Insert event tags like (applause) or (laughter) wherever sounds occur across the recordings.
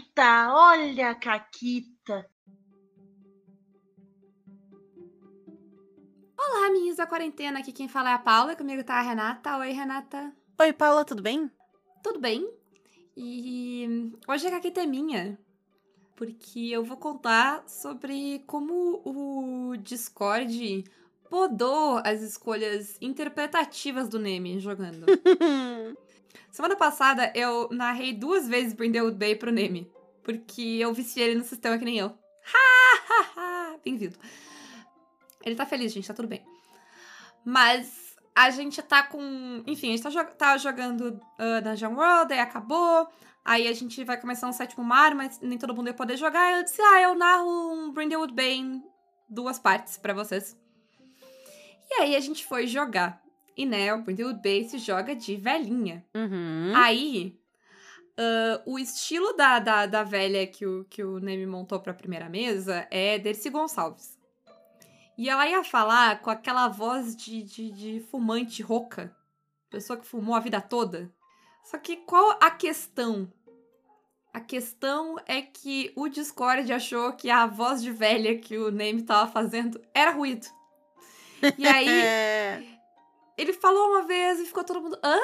Caquita, olha a Caquita. Olá, amiguinhos da quarentena. Aqui quem fala é a Paula. Comigo tá a Renata. Oi, Renata. Oi, Paula, tudo bem? Tudo bem? E hoje a Caquita é minha. Porque eu vou contar sobre como o Discord podou as escolhas interpretativas do Neme jogando. (laughs) Semana passada eu narrei duas vezes Brindlewood Bay pro Neme. Porque eu viciei ele no sistema que nem eu. Ha, ha, ha. Bem-vindo. Ele tá feliz, gente, tá tudo bem. Mas a gente tá com. Enfim, a gente tá, jo tá jogando uh, Dungeon World, aí acabou. Aí a gente vai começar um sétimo mar, mas nem todo mundo ia poder jogar. Eu disse, ah, eu narro um Brindlewood Bay em duas partes para vocês. E aí a gente foi jogar. E né, o Brindlewood Bay se joga de velhinha. Uhum. Aí, uh, o estilo da, da, da velha que o, que o Neme montou pra primeira mesa é Dercy Gonçalves. E ela ia falar com aquela voz de, de, de fumante rouca. Pessoa que fumou a vida toda. Só que qual a questão? A questão é que o Discord achou que a voz de velha que o Name tava fazendo era ruído. E aí, (laughs) ele falou uma vez e ficou todo mundo. Hã?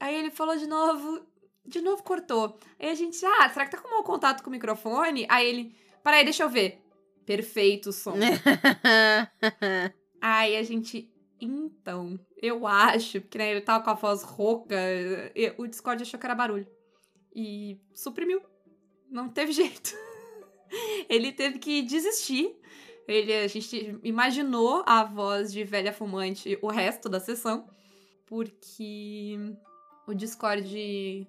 Aí ele falou de novo. De novo cortou. Aí a gente, ah, será que tá com mau contato com o microfone? Aí ele, peraí, deixa eu ver. Perfeito o som. (laughs) Aí a gente, então, eu acho, porque né, ele tava com a voz rouca, e o Discord achou que era barulho. E suprimiu. Não teve (laughs) jeito. ele teve que desistir. Ele, a gente imaginou a voz de velha fumante o resto da sessão, porque o Discord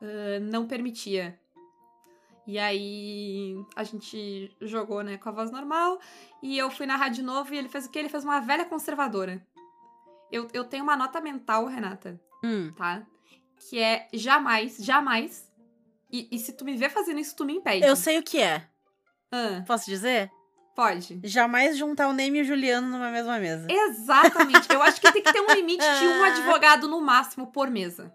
uh, não permitia e aí a gente jogou, né, com a voz normal. E eu fui narrar de novo e ele fez o quê? Ele fez uma velha conservadora. Eu, eu tenho uma nota mental, Renata, Hum. tá? Que é jamais, jamais. E, e se tu me ver fazendo isso, tu me impede. Eu sei o que é. Ah, Posso dizer? Pode. Jamais juntar o Neme e o Juliano numa mesma mesa. Exatamente. eu acho que tem que ter um limite de um (laughs) advogado no máximo por mesa.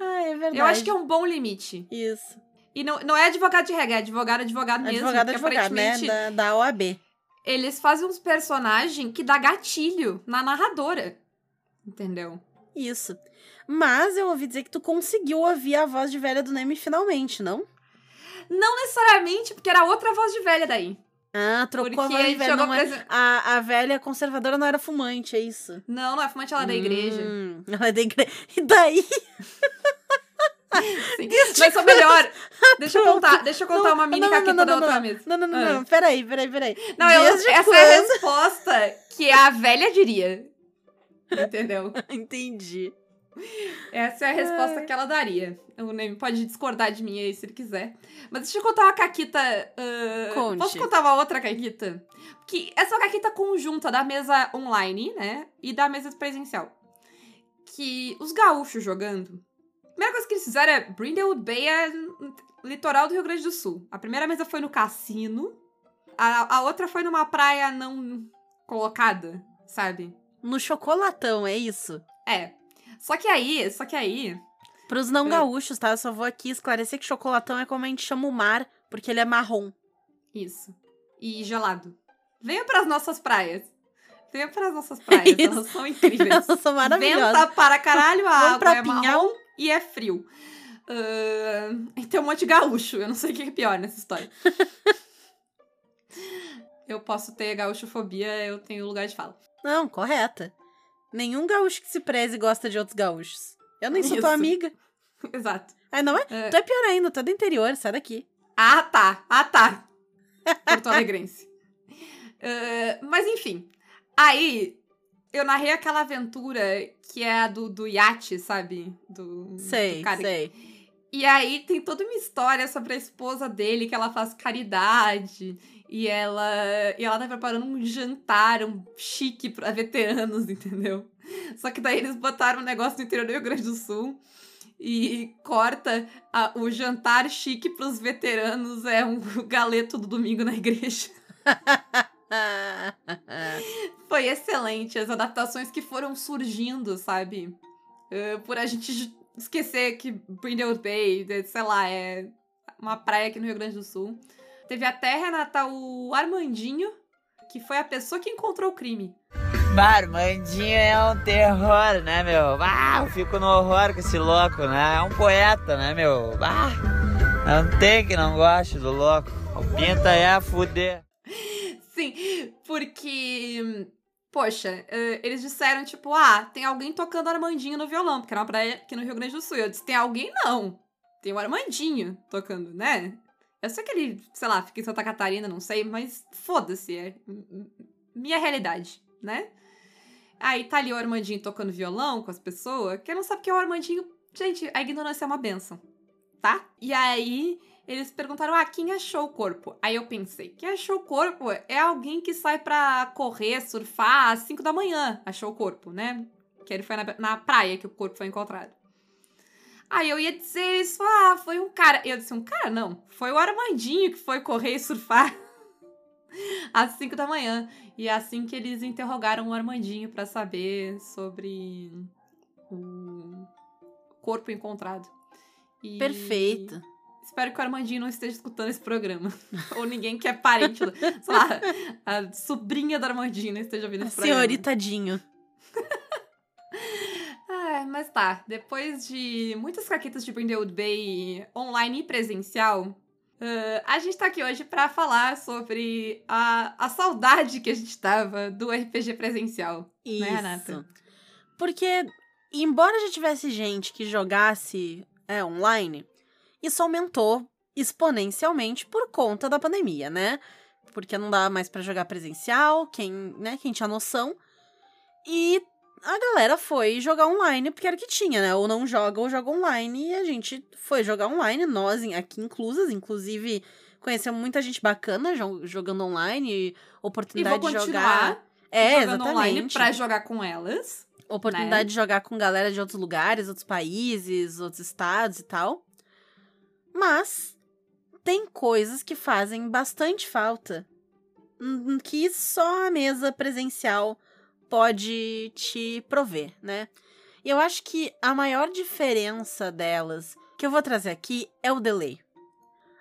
Ah, é verdade. Eu acho que é um bom limite. Isso. E não, não é advogado de regra, é advogado, advogado mesmo. Advogado, advogado, né? Da, da OAB. eles fazem uns personagens que dá gatilho na narradora. Entendeu? Isso. Mas eu ouvi dizer que tu conseguiu ouvir a voz de velha do Neme finalmente, não? Não necessariamente, porque era outra voz de velha daí. Ah, trocou a velha. jogou Não presen- a, a velha conservadora não era fumante, é isso? Não, não é fumante, ela é da igreja. Hum, ela é da igreja. (laughs) E daí? (laughs) Sim. Mas o melhor. Deixa eu contar, deixa eu contar Não, uma mini não, não, não, da não, outra não. mesa. Não, não, não, Ah. não. Peraí, peraí, peraí. Não, eu, essa quando? é a resposta que a velha diria. (laughs) Entendeu? Entendi. Essa é a resposta que ela daria. O Neme pode discordar de mim aí se ele quiser. Mas deixa eu contar uma caquita. ah, Conte. Posso contar uma outra caquita? Que essa é uma caquita conjunta da mesa online, né? E da mesa presencial. Que os gaúchos jogando. A primeira coisa que eles fizeram é Brindlewood Bay é litoral do Rio Grande do Sul. A primeira mesa foi no cassino. A, a outra foi numa praia não colocada, sabe? No chocolatão, é isso? É. Só que aí, só que aí, Pros não gaúchos, tá? Eu só vou aqui esclarecer que chocolatão é como a gente chama o mar, porque ele é marrom. Isso. E gelado. Venha pras nossas praias. Venha pras nossas praias. (laughs) Isso. Elas são incríveis. (laughs) Elas são maravilhosas. Venta para caralho, a Vamos água é Pinhal. marrom e é frio. Ahn, e tem um monte de gaúcho. Eu não sei o que é pior nessa história. (laughs) eu posso ter gaúchofobia, eu tenho lugar de fala. Não, correta. Nenhum gaúcho que se preze gosta de outros gaúchos. Eu nem sou Isso. tua amiga. (laughs) Exato. Ah, não é? É. Tu é pior ainda, tu é do interior, sai daqui. Ah, tá. Ah, tá. Porto Alegrense. (laughs) Ah, mas enfim. Aí, eu narrei aquela aventura que é a do, do iate, sabe? Do, Sei, do cara sei. E aí tem toda uma história sobre a esposa dele, que ela faz caridade. E ela, e ela tá preparando um jantar, um chique pra veteranos, (laughs) entendeu? Só que daí eles botaram um negócio no interior do Rio Grande do Sul e corta a- o jantar chique pros veteranos é um (laughs) galeto do domingo na igreja. (laughs) Foi excelente as adaptações que foram surgindo, sabe? Eh, por a gente esquecer que Brindle Bay, sei lá, é uma praia aqui no Rio Grande do Sul. Teve até, Renata, o Armandinho, que foi a pessoa que encontrou o crime. Armandinho é um terror, né, meu? Ah, eu fico no horror com esse louco, né? É um poeta, né, meu? Ah, não tem que não goste do louco. O pinta é a fuder. Sim, porque. Poxa, eh, eles disseram, tipo, ah, tem alguém tocando Armandinho no violão, porque era uma praia aqui no Rio Grande do Sul. Eu disse, tem alguém não. Tem o Armandinho tocando, né? Eu sei que ele, sei lá, fica em Santa Catarina, não sei, mas foda-se, é minha realidade, né? Aí tá ali o Armandinho tocando violão com as pessoas. Quem não sabe que é o Armandinho. Gente, a ignorância é uma benção, tá? E aí eles perguntaram: ah, quem achou o corpo? Aí eu pensei: quem achou o corpo é alguém que sai pra correr, surfar às 5 da manhã. Achou o corpo, né? Que ele foi na, na praia que o corpo foi encontrado. Aí eu ia dizer isso, ah, foi um cara. Eu disse, um cara não. Foi o Armandinho que foi correr e surfar (laughs) às 5 da manhã. E é assim que eles interrogaram o Armandinho para saber sobre o corpo encontrado. E... Perfeito. Espero que o Armandinho não esteja escutando esse programa. (laughs) Ou ninguém que é parente, sei lá, a sobrinha do Armandinho não esteja ouvindo esse programa. Senhoritadinho. (laughs) ah, mas tá. Depois de muitas caquetas de Brindlewood Bay online e presencial, Uh, a gente tá aqui hoje para falar sobre a, a saudade que a gente tava do RPG presencial. Isso. Né, Renata? Porque, embora já tivesse gente que jogasse é, online, isso aumentou exponencialmente por conta da pandemia, né? Porque não dá mais para jogar presencial, quem, né, quem tinha noção. E a galera foi jogar online porque era o que tinha, né? Ou não joga ou joga online. E a gente foi jogar online, nós aqui inclusas, inclusive conhecemos muita gente bacana jogando online, oportunidade de jogar. É, exatamente. online pra jogar com elas. Oportunidade né? de jogar com galera de outros lugares, outros países, outros estados e tal. Mas tem coisas que fazem bastante falta hum, que só a mesa presencial pode te prover, né? E eu acho que a maior diferença delas que eu vou trazer aqui é o delay.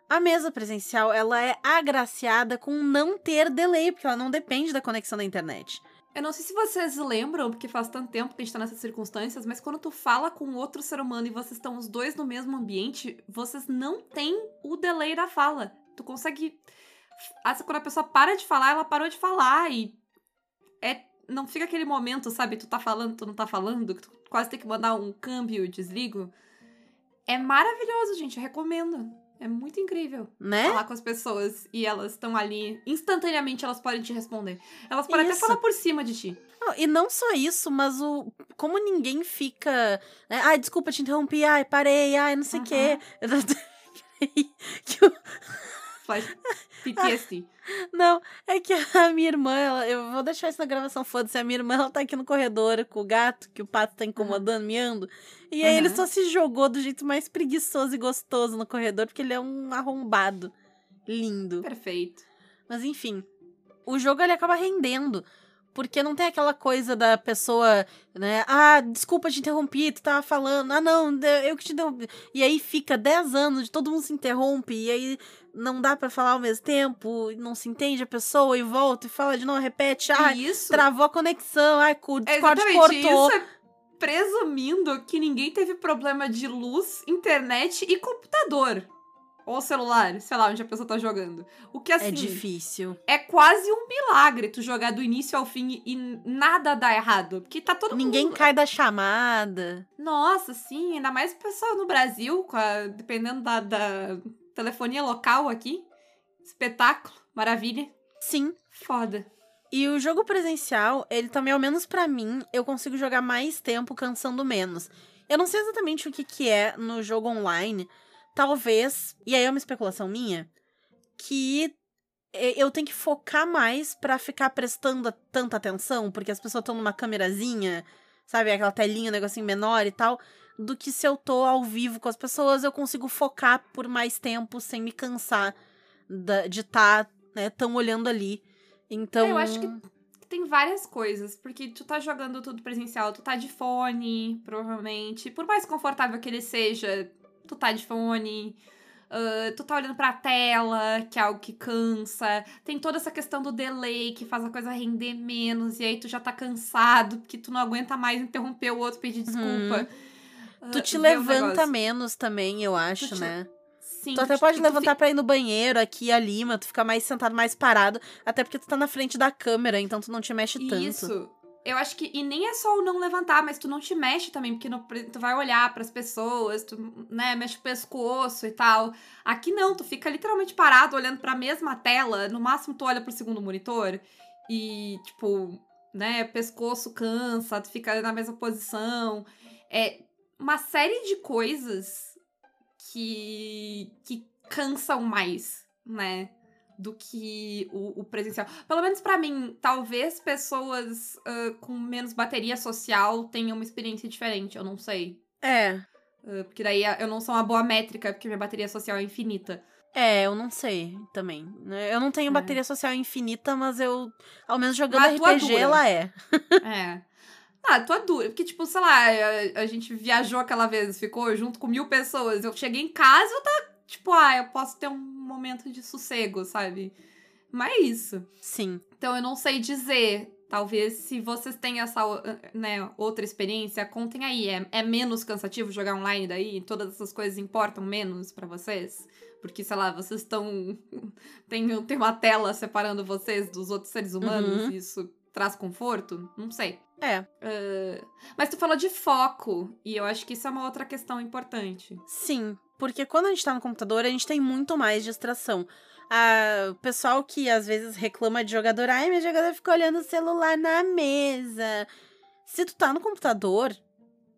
A mesa presencial, ela é agraciada com não ter delay, porque ela não depende da conexão da internet. Eu não sei se vocês lembram, porque faz tanto tempo que a gente tá nessas circunstâncias, mas quando tu fala com outro ser humano e vocês estão os dois no mesmo ambiente, vocês não têm o delay da fala. Tu consegue. Quando a pessoa para de falar, ela parou de falar e. É não fica aquele momento, sabe? Tu tá falando, tu não tá falando, que tu quase tem que mandar um câmbio, desligo. É maravilhoso, gente. Eu recomendo. É muito incrível né? falar com as pessoas e elas estão ali. Instantaneamente elas podem te responder. Elas podem isso. até falar por cima de ti. Não, e não só isso, mas o. Como ninguém fica. Né? Ai, desculpa, te interrompi. Ai, parei. Ai, não sei o quê. (laughs) que faz (laughs) PTSD. Não, é que a minha irmã, ela, eu vou deixar isso na gravação, foda-se. A minha irmã, ela tá aqui no corredor com o gato, que o pato tá incomodando, uhum. miando. E aí uhum. ele só se jogou do jeito mais preguiçoso e gostoso no corredor, porque ele é um arrombado. Lindo. Perfeito. Mas enfim, o jogo ele acaba rendendo. Porque não tem aquela coisa da pessoa, né? Ah, desculpa te interrompi, tu tava falando. Ah, não, eu que te interrompi. E aí fica 10 anos de todo mundo se interrompe. E aí não dá para falar ao mesmo tempo, não se entende a pessoa e volta e fala de novo, repete. Ah, isso. travou a conexão. Ai, o Discord é cortou. Isso é presumindo que ninguém teve problema de luz, internet e computador. Ou celular, sei lá, onde a pessoa tá jogando. O que assim. É difícil. É quase um milagre tu jogar do início ao fim e nada dá errado. Porque tá todo Ninguém mundo... cai da chamada. Nossa, sim. Ainda mais pessoal no Brasil, a... dependendo da, da telefonia local aqui. Espetáculo. Maravilha. Sim. Foda. E o jogo presencial, ele também, ao menos para mim, eu consigo jogar mais tempo cansando menos. Eu não sei exatamente o que, que é no jogo online, talvez, e aí é uma especulação minha, que eu tenho que focar mais para ficar prestando tanta atenção, porque as pessoas estão numa câmerazinha, sabe, aquela telinha, um negocinho menor e tal, do que se eu tô ao vivo com as pessoas, eu consigo focar por mais tempo sem me cansar de estar, tá, né, tão olhando ali. Então, eu acho que tem várias coisas, porque tu tá jogando tudo presencial, tu tá de fone, provavelmente, por mais confortável que ele seja, tu tá de fone. Uh, tu tá olhando pra tela, que é algo que cansa. Tem toda essa questão do delay, que faz a coisa render menos. E aí tu já tá cansado, porque tu não aguenta mais interromper o outro, pedir desculpa. Uhum. Tu te levanta menos também, eu acho, te- né? Sim, Tu até tu- pode tu levantar fi- pra ir no banheiro, aqui e ali, mas tu fica mais sentado, mais parado. Até porque tu tá na frente da câmera, então tu não te mexe tanto. Isso. Eu acho que. E nem é só o não levantar, mas tu não te mexe também, porque tu vai olhar pras pessoas, tu, né, mexe o pescoço e tal. Aqui não, tu fica literalmente parado olhando pra mesma tela. No máximo tu olha pro segundo monitor e, tipo, né, pescoço cansa, tu fica na mesma posição. É uma série de coisas que. que cansam mais, né? Do que o, o presencial. Pelo menos pra mim, talvez pessoas ah, com menos bateria social tenham uma experiência diferente, eu não sei. É. Ah, porque daí eu não sou uma boa métrica, porque minha bateria social é infinita. É, eu não sei também. né? Eu não tenho É. bateria social infinita, mas eu, ao menos jogando Mas a tua RPG, ela é. (laughs) É. Ah, tu é dura. Porque, tipo, sei lá, a, a gente viajou aquela vez, ficou junto com mil pessoas. Eu cheguei em casa e eu tava, tipo, ah, eu posso ter um momento de sossego, sabe? Mas é isso. Sim. Então eu não sei dizer. Talvez se vocês têm essa né, outra experiência, contem aí. É, é menos cansativo jogar online daí? Todas essas coisas importam menos pra vocês? Porque, sei lá, vocês estão. (laughs) tem, tem uma tela separando vocês dos outros seres humanos Uhum. e isso traz conforto? Não sei. É. Ah, mas tu falou de foco, e eu acho que isso é uma outra questão importante. Sim, porque quando a gente tá no computador, a gente tem muito mais distração. Ah, o pessoal que às vezes reclama de jogador, ai, meu jogador fica olhando o celular na mesa. Se tu tá no computador,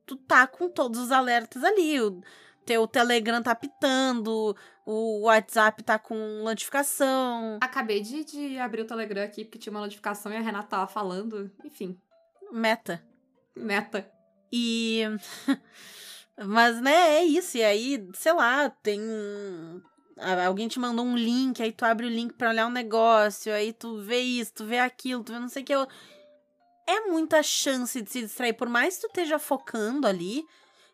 tu tá com todos os alertas ali. O teu Telegram tá pitando, o WhatsApp tá com notificação. Acabei de, de abrir o Telegram aqui, porque tinha uma notificação e a Renata tava falando. Enfim, Meta. meta. E. (laughs) Mas, né, é isso. E aí, sei lá, tem. um- Alguém te mandou um link, aí tu abre o link pra olhar um negócio, aí tu vê isso, tu vê aquilo, tu vê não sei o que. É muita chance de se distrair. Por mais que tu esteja focando ali,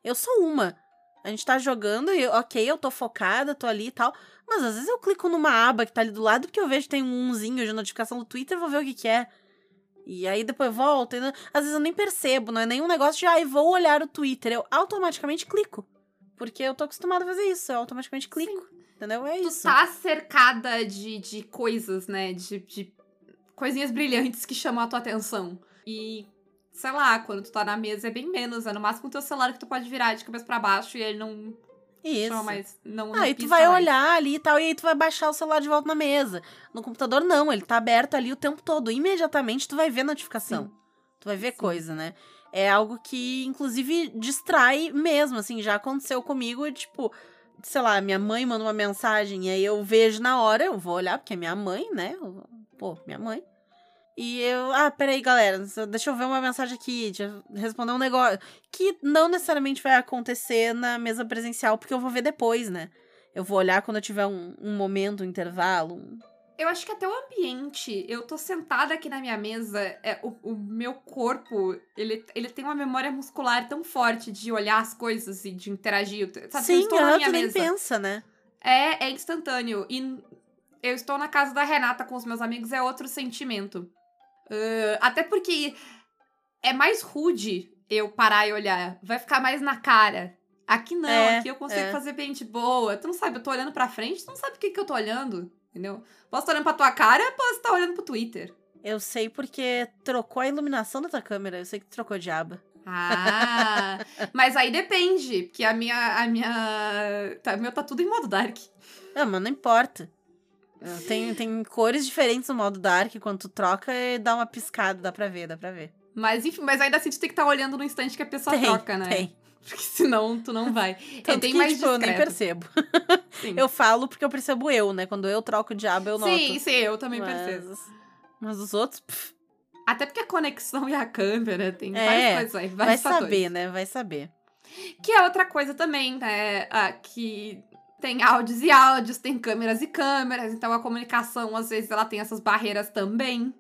eu sou uma. A gente tá jogando e, ok, eu tô focada, tô ali e tal. Mas às vezes eu clico numa aba que tá ali do lado porque eu vejo que tem um umzinho de notificação do Twitter, vou ver o que que é. E aí depois volta. E não- Às vezes eu nem percebo, não é nenhum negócio de, ai, vou olhar o Twitter. Eu automaticamente clico. Porque eu tô acostumada a fazer isso. Eu automaticamente clico. Entendeu? É Tu isso. tá cercada de, de coisas, né? De, de coisinhas brilhantes que chamam a tua atenção. E, sei lá, quando tu tá na mesa é bem menos. É no máximo o teu celular que tu pode virar de cabeça pra baixo e ele não Isso. chama mais. Não, Aí tu vai mais. olhar ali e tal, e aí tu vai baixar o celular de volta na mesa. No computador, não, ele tá aberto ali o tempo todo. Imediatamente tu vai ver notificação. Sim. Tu vai ver Sim. coisa, né? É algo que, inclusive, distrai mesmo, assim, já aconteceu comigo, tipo, sei lá, minha mãe manda uma mensagem, e aí eu vejo na hora, eu vou olhar, porque é minha mãe, né? Pô, minha mãe. E eu, ah, peraí, galera, deixa eu ver uma mensagem aqui, eu responder um negócio. Que não necessariamente vai acontecer na mesa presencial, porque eu vou ver depois, né? Eu vou olhar quando eu tiver um, um momento, um intervalo. um- Eu acho que até o ambiente, eu tô sentada aqui na minha mesa, é, o, o meu corpo, ele, ele tem uma memória muscular tão forte de olhar as coisas e de interagir. Sabe, eu Sim, estou na minha nem mesa. pensa, né? É, é instantâneo. E eu estou na casa da Renata com os meus amigos, é outro sentimento. Ah, até porque é mais rude eu parar e olhar. Vai ficar mais na cara. Aqui não, É, aqui eu consigo é. fazer bem de boa. Tu não sabe, eu tô olhando pra frente, tu não sabe o que, que eu tô olhando, entendeu? Posso estar olhando pra tua cara, posso estar olhando pro Twitter. Eu sei porque trocou a iluminação da tua câmera. Eu sei que trocou de aba. Ah, (laughs) mas aí depende, porque a minha. A minha. Tá, o meu tá tudo em modo dark. Não, mas não importa. Uh, Tem, tem cores diferentes no modo Dark. Quando tu troca, eh, dá uma piscada. Dá pra ver, dá pra ver. Mas enfim, mas ainda assim tu tem que estar olhando no instante que a pessoa Tem, troca, né? tem. Porque senão tu não vai. (laughs) é Tanto bem que, mais tipo, eu nem discreto. percebo. (laughs) Sim. Eu falo porque eu percebo eu, né? Quando eu troco de aba, eu noto. sim, sim, eu também mas... percebo. Mas os outros, pff, Até porque a conexão e a câmera tem É, várias coisas aí, vai fatores. saber, né? Vai saber. Que é outra coisa também, né? Ah, que tem áudios e áudios, tem câmeras e câmeras, então a comunicação, às vezes, ela tem essas barreiras também.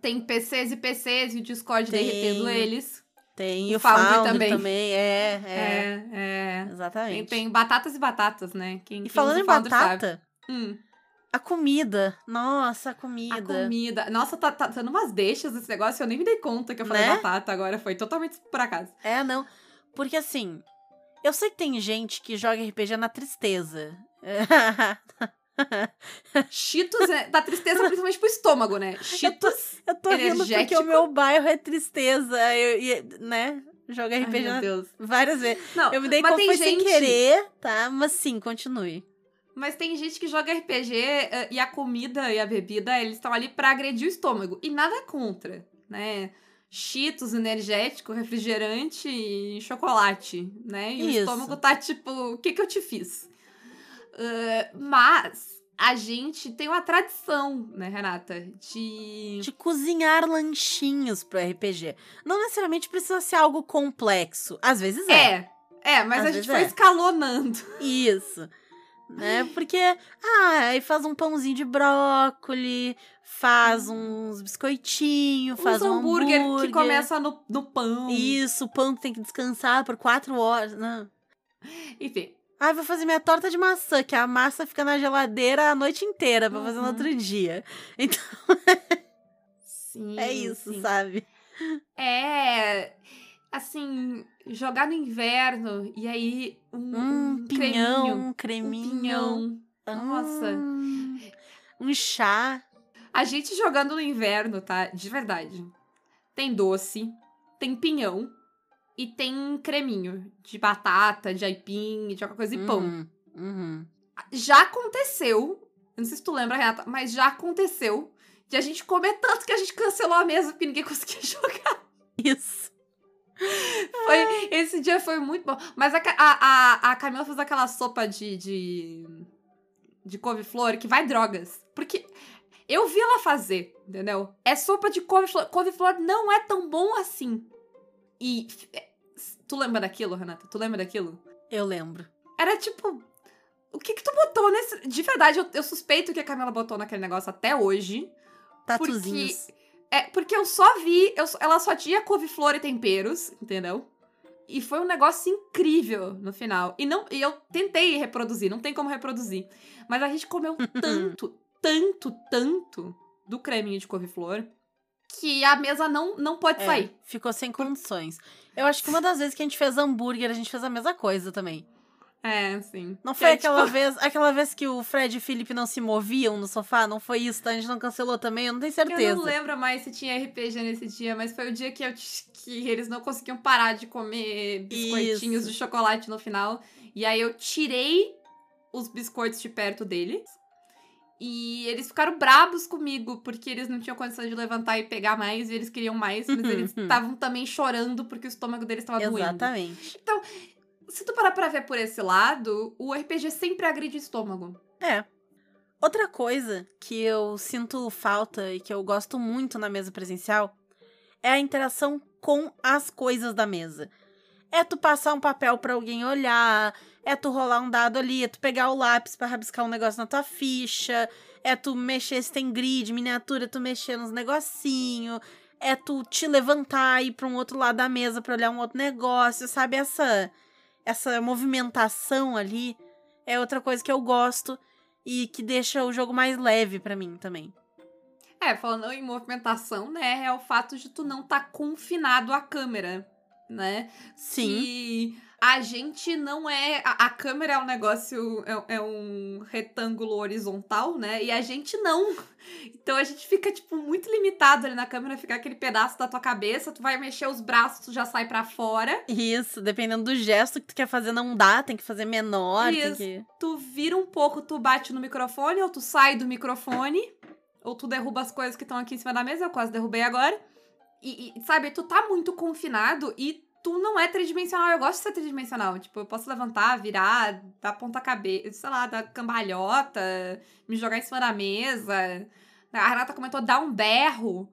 Tem PCs e PCs e o Discord Tem. derretendo eles. Tem O o Foundry também. também. É, é. É, é. Exatamente. Tem, tem batatas e batatas, né? Quem, E falando em batata, Hum, a comida. Nossa, a a comida. comida. Nossa, tá, tá dando umas deixas esse negócio. Eu nem me dei conta que eu falei Né? batata agora. Foi totalmente por acaso. É, não. Porque assim, eu sei que tem gente que joga RPG na tristeza. (laughs) Cheetos é, dá tristeza principalmente pro estômago, né? Cheetos. eu tô rindo porque o meu bairro é tristeza. Eu, né? Joga Ai, RPG meu na... Deus. várias vezes. Não, Eu me dei conta foi sem gente- querer, tá? Mas sim, continue. Mas tem gente que joga RPG eh, e a comida e a bebida, eles estão ali pra agredir o estômago. E nada contra, né? Cheetos, energético, refrigerante e chocolate, né? E Isso. o estômago tá tipo, o que que eu te fiz? Ah, mas a gente tem uma tradição, né, Renata? De... De cozinhar lanchinhos pro RPG. Não necessariamente precisa ser algo complexo. Às vezes é. É, é, mas Às a gente foi é. escalonando. Isso. Né? Porque, ah, aí faz um pãozinho de brócoli, faz uns biscoitinhos, faz um hambúrguer, hambúrguer. que começa no, no pão. Isso, o pão tem que descansar por quatro horas. Não. Enfim. Ah, vou fazer minha torta de maçã, que a massa fica na geladeira a noite inteira pra fazer no Uhum. outro dia. (laughs) Então, Sim, é isso, sim. sabe? É. Assim, jogar no inverno e aí um, Um um pinhão, creminho, um um creminho. pinhão. Nossa. Hum, um chá. A gente jogando no inverno, tá? De verdade. Tem doce, tem pinhão e tem creminho de batata, de aipim, de qualquer coisa e pão. Uhum, uhum. Já aconteceu, eu não sei se tu lembra, Renata, mas já aconteceu de a gente comer tanto que a gente cancelou a mesa porque ninguém (laughs) conseguia jogar. Isso. Foi, esse dia foi muito bom. Mas a, a, a, Camila fez aquela sopa de, de, de couve-flor que vai drogas. Porque eu vi ela fazer, entendeu? É sopa de couve-flor. Couve-flor não é tão bom assim. E é, tu lembra daquilo, Renata? Tu lembra daquilo? Eu lembro. Era tipo. O que que tu botou nesse. De verdade, eu, eu suspeito que a Camila botou naquele negócio até hoje. Tatuzinhos. É, porque eu só vi, eu ela só tinha couve-flor e temperos, entendeu? E foi um negócio incrível no final. E não, e eu tentei reproduzir, não tem como reproduzir. Mas a gente comeu (laughs) tanto, tanto, tanto do creminho de couve-flor que a mesa não, não pode É, sair. ficou sem condições. Eu acho que uma das vezes que a gente fez hambúrguer, a gente fez a mesma coisa também. É, sim. Não foi é, aquela tipo, (laughs) vez, aquela vez que o Fred e o Felipe não se moviam no sofá? Não foi isso, tá? A gente não cancelou também? Eu não tenho certeza. Eu não lembro mais se tinha RPG nesse dia, mas foi o dia que, eu, que eles não conseguiam parar de comer biscoitinhos Isso. de chocolate no final. E aí eu tirei os biscoitos de perto deles. E eles ficaram brabos comigo, porque eles não tinham condição de levantar e pegar mais, e eles queriam mais, mas eles estavam também chorando porque o estômago deles estava doendo. Exatamente. Se tu parar pra ver por esse lado, o RPG sempre agride o estômago. É. Outra coisa que eu sinto falta e que eu gosto muito na mesa presencial é a interação com as coisas da mesa. É tu passar um papel pra alguém olhar, é tu rolar um dado ali, é tu pegar o lápis pra rabiscar um negócio na tua ficha, é tu mexer se tem grid, miniatura, tu mexer nos negocinho, é tu te levantar e ir pra um outro lado da mesa pra olhar um outro negócio, sabe? Essa essa movimentação ali é outra coisa que eu gosto e que deixa o jogo mais leve pra mim também. É, falando em movimentação, né, é o fato de tu não estar tá confinado à câmera, né? Sim. Que a gente não é. A, a câmera é um negócio. É, é um retângulo horizontal, né? E a gente não. Então a gente fica, tipo, muito limitado ali na câmera, fica aquele pedaço da tua cabeça, tu vai mexer os braços, tu já sai pra fora. Isso, dependendo do gesto que tu quer fazer, não dá, tem que fazer menor, Isso. que. Tu vira um pouco, tu bate no microfone, ou tu sai do microfone, ou tu derruba as coisas que estão aqui em cima da mesa, eu quase derrubei agora. E, e, sabe, tu tá muito confinado e tu não é tridimensional. Eu gosto de ser tridimensional. Tipo, eu posso levantar, virar, dar ponta cabeça, sei lá, dar cambalhota, me jogar em cima da mesa. A Renata comentou dar um berro.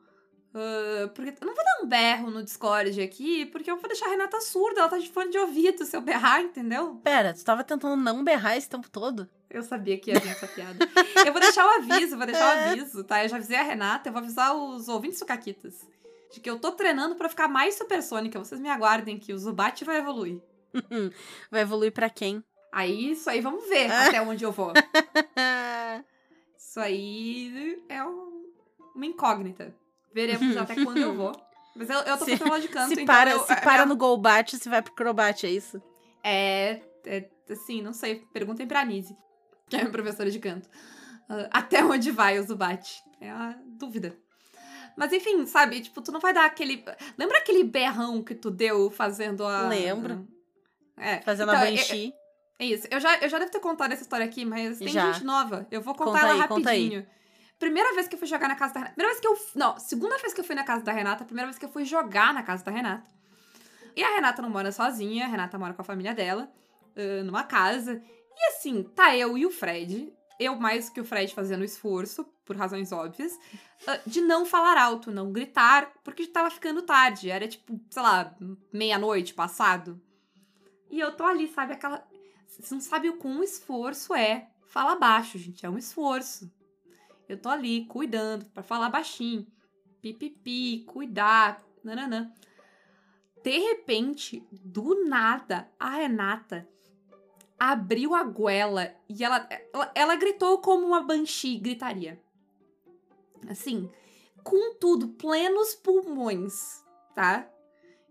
ah, porque eu não vou dar um berro no Discord aqui, porque eu vou deixar a Renata surda, ela tá de fone de ouvido se eu berrar, entendeu? Pera, tu tava tentando não berrar esse tempo todo? Eu sabia que ia vir essa piada. Eu vou deixar o aviso, vou deixar o (laughs) aviso, tá? Eu já avisei a Renata, eu vou avisar os ouvintes sucaquitas. De que eu tô treinando pra ficar mais supersônica. Vocês me aguardem que o Zubat vai evoluir. (laughs) Vai evoluir pra quem? Aí, isso aí, vamos ver Ah. até onde eu vou. (laughs) Isso aí é um- uma incógnita. Veremos até quando eu vou. Mas eu, eu tô (laughs) Se- fazendo aula de canto, se então para, eu- se é- para é- no Golbat, se vai pro Crobat, é isso? É, é, assim, não sei. Perguntem pra Nise, que é minha professora de canto. Ah, até onde vai o Zubat? É a dúvida. Mas enfim, sabe? Tipo, tu não vai dar aquele. Lembra aquele berrão que tu deu fazendo a. Lembro. É. Fazendo então, a é- Banshee. É isso. Eu já, eu já devo ter contado essa história aqui, mas tem Já. gente nova. Eu vou contar Conta ela aí, conta rapidinho. Primeira vez que eu fui jogar na casa da Renata. Primeira vez que eu. Não, segunda vez que eu fui na casa da Renata. Primeira vez que eu fui jogar na casa da Renata. E a Renata não mora sozinha. A Renata mora com a família dela. numa casa. E assim, tá eu e o Fred. Eu mais que o Fred fazendo esforço, por razões óbvias, ãh, de não falar alto, não gritar, porque tava ficando tarde. Era tipo, sei lá, meia-noite passado. E eu tô ali, sabe? Aquela. Você não sabe o quão esforço é. Fala baixo, gente. É um esforço. Eu tô ali cuidando pra falar baixinho. Pipipi, cuidar. Nananã. De repente, do nada, a Renata abriu a goela e ela, ela, ela gritou como uma banshee gritaria. Assim, com tudo, plenos pulmões, tá?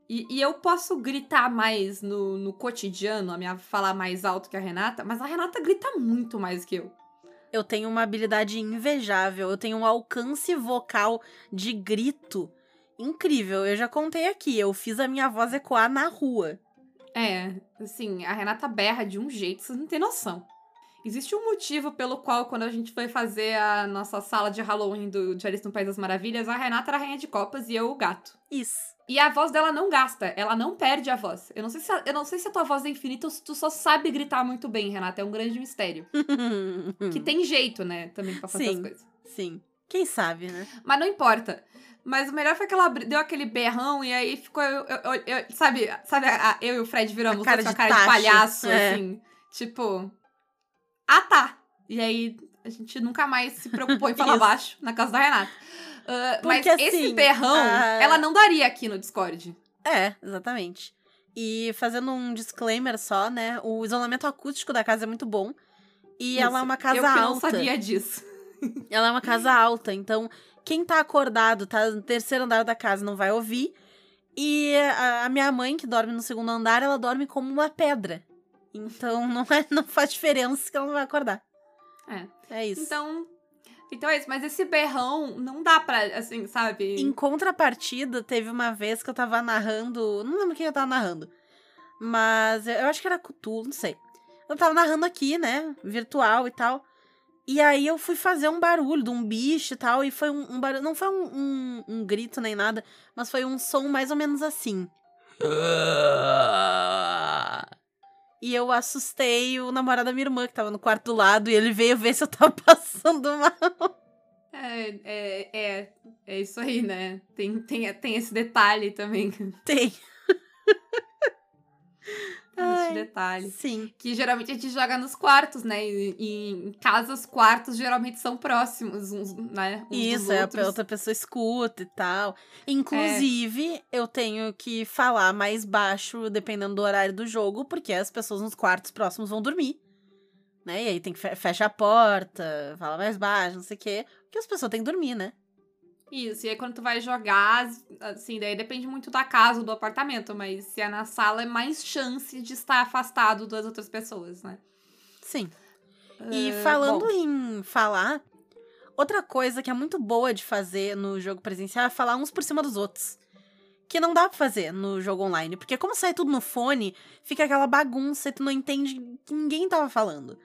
E, e eu posso gritar mais no, no cotidiano, a minha falar mais alto que a Renata, mas a Renata grita muito mais que eu. Eu tenho uma habilidade invejável. Eu tenho um alcance vocal de grito incrível. Eu já contei aqui. Eu fiz a minha voz ecoar na rua. É, assim, a Renata berra de um jeito, vocês não têm noção. Existe um motivo pelo qual, quando a gente foi fazer a nossa sala de Halloween do Alice no País das Maravilhas, a Renata era a rainha de copas e eu o gato. Isso. E a voz dela não gasta, ela não perde a voz. Eu não sei se a, eu não sei se a tua voz é infinita ou se tu só sabe gritar muito bem, Renata. É um grande mistério. (laughs) Que tem jeito, né, também pra fazer Sim. as coisas. Sim. Quem sabe, né? Mas não importa. Mas o melhor foi que ela deu aquele berrão e aí ficou. Eu, eu- eu- eu- sabe, sabe a- eu e o Fred viramos A cara com a de cara de palhaço, é. assim. Tipo. Ah, tá. E aí a gente nunca mais se preocupou em falar (laughs) Isso. baixo na casa da Renata. Ah, mas Porque, esse assim, berrão, a- ela não daria aqui no Discord. É, exatamente. E fazendo um disclaimer só, né? O isolamento acústico da casa é muito bom. E ela é Isso. uma casa eu que não alta. sabia disso. Ela é uma casa (laughs) alta, então quem tá acordado, tá no terceiro andar da casa, não vai ouvir. E a, a minha mãe, que dorme no segundo andar, ela dorme como uma pedra. Então não, é, não faz diferença que ela não vai acordar. É. É isso. Então. Então é isso, mas esse berrão não dá pra, assim, sabe? Em contrapartida, teve uma vez que eu tava narrando. Não lembro quem eu tava narrando. Mas eu acho que era Cthulhu, não sei. Eu tava narrando aqui, né? Virtual e tal. E aí eu fui fazer um barulho de um bicho e tal. E foi um, um barulho. Não foi um, um, um grito nem nada, mas foi um som mais ou menos assim. E eu assustei o namorado da minha irmã, que tava no quarto do lado, e ele veio ver se eu tava (laughs) passando mal. É, é, é, é isso aí, né? Tem, tem, tem esse detalhe também. Tem. (laughs) Ai. detalhe. Sim. Que geralmente a gente joga nos quartos, né? E, e em casa os quartos geralmente são próximos, uns, né? Uns Isso, dos é, a outra pessoa escuta e tal. Inclusive, eu tenho que falar mais baixo, dependendo do horário do jogo, porque as pessoas nos quartos próximos vão dormir. Né? E aí tem que fe fecha a porta, fala mais baixo, não sei o quê. Porque as pessoas têm que dormir, né? Isso, e aí quando tu vai jogar, assim, daí depende muito da casa ou do apartamento, mas se é na sala, é mais chance de estar afastado das outras pessoas, né? Sim. E Ah, falando bom, em falar, outra coisa que é muito boa de fazer no jogo presencial é falar uns por cima dos outros. Que não dá pra fazer no jogo online. Porque como sai tudo no fone, fica aquela bagunça e tu não entende que ninguém tava falando.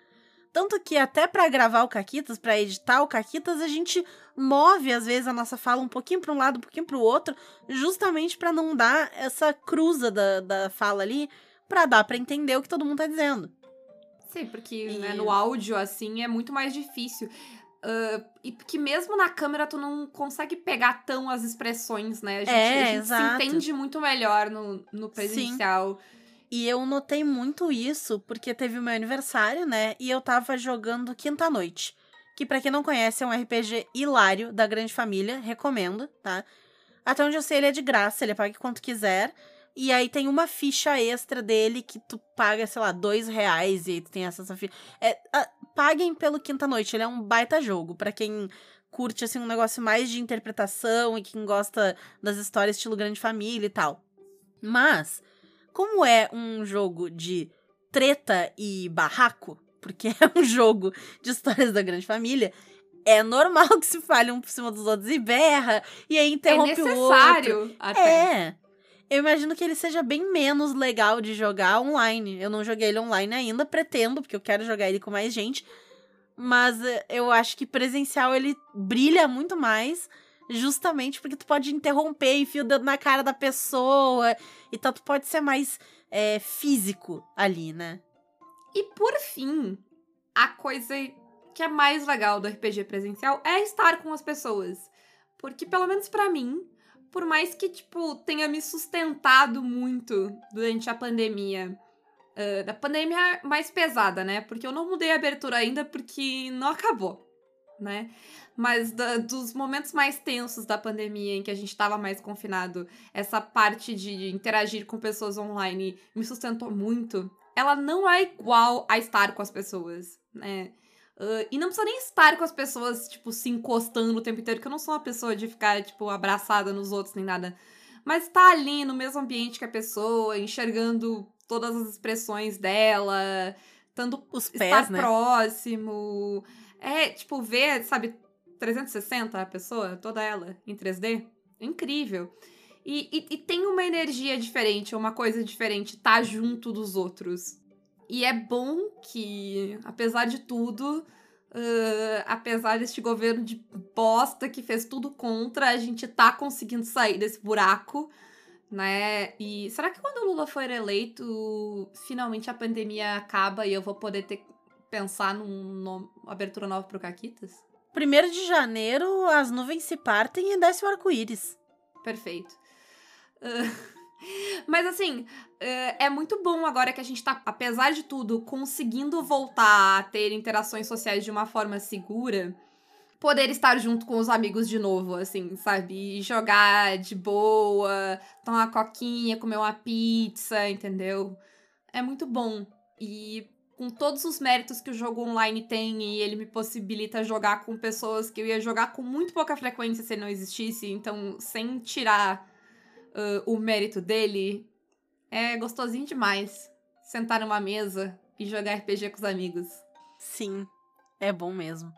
Tanto que até pra gravar o Caquitas, pra editar o Caquitas, a gente move às vezes a nossa fala um pouquinho pra um lado, um pouquinho pro outro, justamente pra não dar essa cruza da, da fala ali, pra dar pra entender o que todo mundo tá dizendo. Sim, porque E- né, no áudio, assim, é muito mais difícil. Ah, e porque mesmo na câmera tu não consegue pegar tão as expressões, né? A gente, É, a gente se entende muito melhor no, no presencial. E eu notei muito isso porque teve o meu aniversário, né? E eu tava jogando Quinta Noite. Que pra quem não conhece é um RPG hilário da Grande Família, recomendo, tá? Até onde eu sei, ele é de graça, ele paga quanto quiser. E aí tem uma ficha extra dele que tu paga, sei lá, dois reais e aí tu tem acesso a ficha. É, a- paguem pelo Quinta Noite, ele é um baita jogo. Pra quem curte, assim, um negócio mais de interpretação e quem gosta das histórias estilo Grande Família e tal. Mas, como é um jogo de treta e barraco, porque (laughs) é um jogo de histórias da Grande Família, é normal que se fale um por cima dos outros e berra, e aí É interrompe o outro. necessário até. É. Eu imagino que ele seja bem menos legal de jogar online. Eu não joguei ele online ainda, pretendo, porque eu quero jogar ele com mais gente. Mas eh, eu acho que presencial ele brilha muito mais, justamente porque tu pode interromper, enfia o dedo na cara da pessoa. Então tu pode ser mais eh, físico ali, né? E por fim, a coisa que é mais legal do RPG presencial é estar com as pessoas. Porque, pelo menos pra mim, por mais que, tipo, tenha me sustentado muito durante a pandemia, ah, da pandemia mais pesada, né? Porque eu não mudei a abertura ainda porque não acabou, né? Mas da- dos momentos mais tensos da pandemia, em que a gente tava mais confinado, essa parte de interagir com pessoas online me sustentou muito. Ela não é igual a estar com as pessoas, né? Ah, e não precisa nem estar com as pessoas, tipo, se encostando o tempo inteiro, que eu não sou uma pessoa de ficar, tipo, abraçada nos outros nem nada. Mas tá ali no mesmo ambiente que a pessoa, enxergando todas as expressões dela, estando Os estar pés, né? próximo. É, tipo, ver, sabe, 360 a pessoa, toda ela, em 3D. É incrível. E, e, e tem uma energia diferente, uma coisa diferente, tá junto dos outros. E é bom que, apesar de tudo, ãh, apesar deste governo de bosta que fez tudo contra, a gente tá conseguindo sair desse buraco, né? E será que quando o Lula for eleito, finalmente a pandemia acaba e eu vou poder ter pensar numa abertura nova pro Caquitas? Primeiro de janeiro, as nuvens se partem e desce o arco-íris. Perfeito. Ah, (laughs) Mas assim, eh, é muito bom agora que a gente tá, apesar de tudo, conseguindo voltar a ter interações sociais de uma forma segura. Poder estar junto com os amigos de novo, assim, sabe? E jogar de boa, tomar uma coquinha, comer uma pizza, entendeu? É muito bom. E com todos os méritos que o jogo online tem e ele me possibilita jogar com pessoas que eu ia jogar com muito pouca frequência se ele não existisse, então sem tirar ah, o mérito dele, é gostosinho demais sentar numa mesa e jogar RPG com os amigos. Sim, é bom mesmo.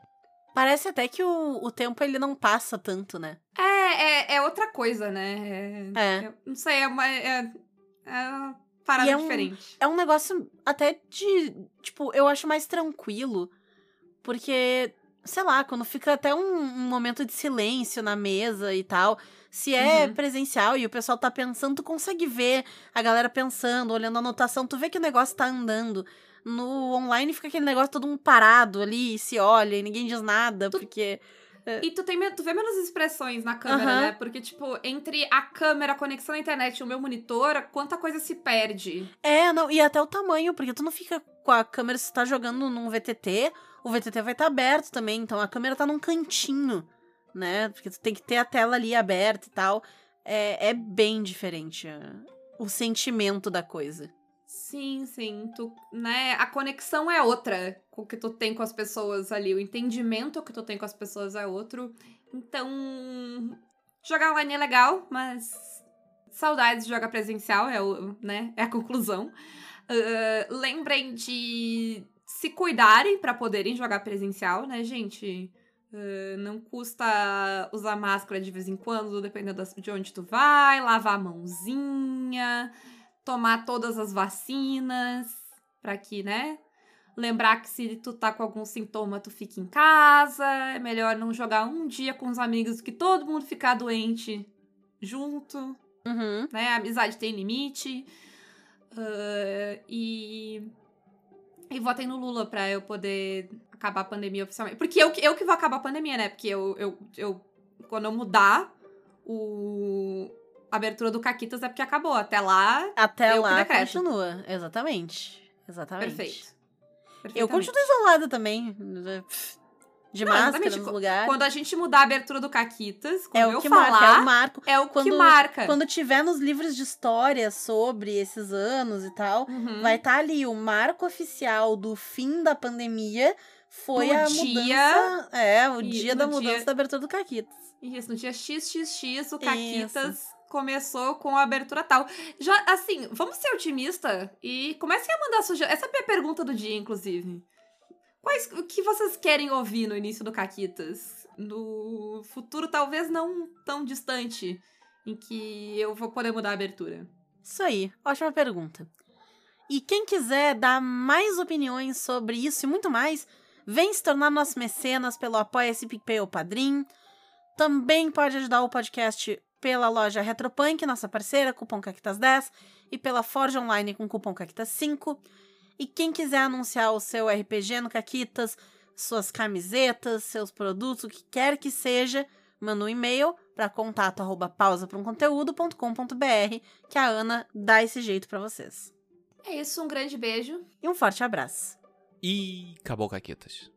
Parece até que o, o tempo ele não passa tanto, né? É, é, é outra coisa, né? É, É. eu não sei, é uma, é, é parada é um- diferente. É um negócio até de. Tipo, eu acho mais tranquilo. Porque, sei lá, quando fica até um, um momento de silêncio na mesa e tal. Se é Uhum. presencial e o pessoal tá pensando, tu consegue ver a galera pensando, olhando a anotação, tu vê que o negócio tá andando. No online fica aquele negócio todo mundo parado ali, se olha e ninguém diz nada, porque. E tu, tem, tu vê menos expressões na câmera, Aham. né? Porque, tipo, entre a câmera, a conexão à internet e o meu monitor, quanta coisa se perde. É, não, e até o tamanho, porque tu não fica com a câmera, se tu tá jogando num VTT, o VTT vai estar aberto também, então a câmera tá num cantinho, né? Porque tu tem que ter a tela ali aberta e tal. É, é bem diferente é, o sentimento da coisa. Sim, sim. Tu, né, a conexão é outra com o que tu tem com as pessoas ali. O entendimento que tu tem com as pessoas é outro. Então, jogar online é legal, mas saudades de jogar presencial é, o, né, é a conclusão. Ah, lembrem de se cuidarem para poderem jogar presencial, né, gente? Ah, não custa usar máscara de vez em quando, dependendo de onde tu vai, lavar a mãozinha tomar todas as vacinas, pra que, né? Lembrar que se tu tá com algum sintoma, tu fica em casa. É melhor não jogar um dia com os amigos do que todo mundo ficar doente junto, Uhum. né? A amizade tem limite. Ah, e. E votem no Lula pra eu poder acabar a pandemia oficialmente. Porque eu, que- eu que vou acabar a pandemia, né? Porque eu, eu, eu quando eu mudar o. Abertura do Caquitas é porque acabou. Até lá, Até que lá continua. Exatamente. Exatamente. Perfeito. Eu continuo isolada também. De Não, máscara exatamente. nos lugares. Quando a gente mudar a abertura do Caquitas, quando É o eu que falar, marca, é o marco. é o que Quando- marca. Quando tiver nos livros de história sobre esses anos e tal, Uhum. vai estar ali o marco oficial do fim da pandemia foi a dia- mudança. É, o dia da mudança dia- da abertura do Caquitas. Isso, no dia XXX, o Caquitas começou com a abertura tal. Já, assim, vamos ser otimista e comecem a mandar sugestões. Essa é a pergunta do dia, inclusive. Quais, o que vocês querem ouvir no início do Caquitas? No futuro, talvez não tão distante, em que eu vou poder mudar a abertura. Isso aí, ótima pergunta. E quem quiser dar mais opiniões sobre isso e muito mais, vem se tornar nosso mecenas pelo Apoia-se PicPay ou Padrim. Também pode ajudar o podcast pela loja Retropunk, nossa parceira, cupom CAQUITAS10, e pela Forge Online com cupom CAQUITAS5. E quem quiser anunciar o seu RPG no Caquitas, suas camisetas, seus produtos, o que quer que seja, manda um e-mail para contato arroba pausaprumconteúdo.com.br que a Ana dá esse jeito pra vocês. É isso, um grande beijo. E um forte abraço. E acabou, Caquetas.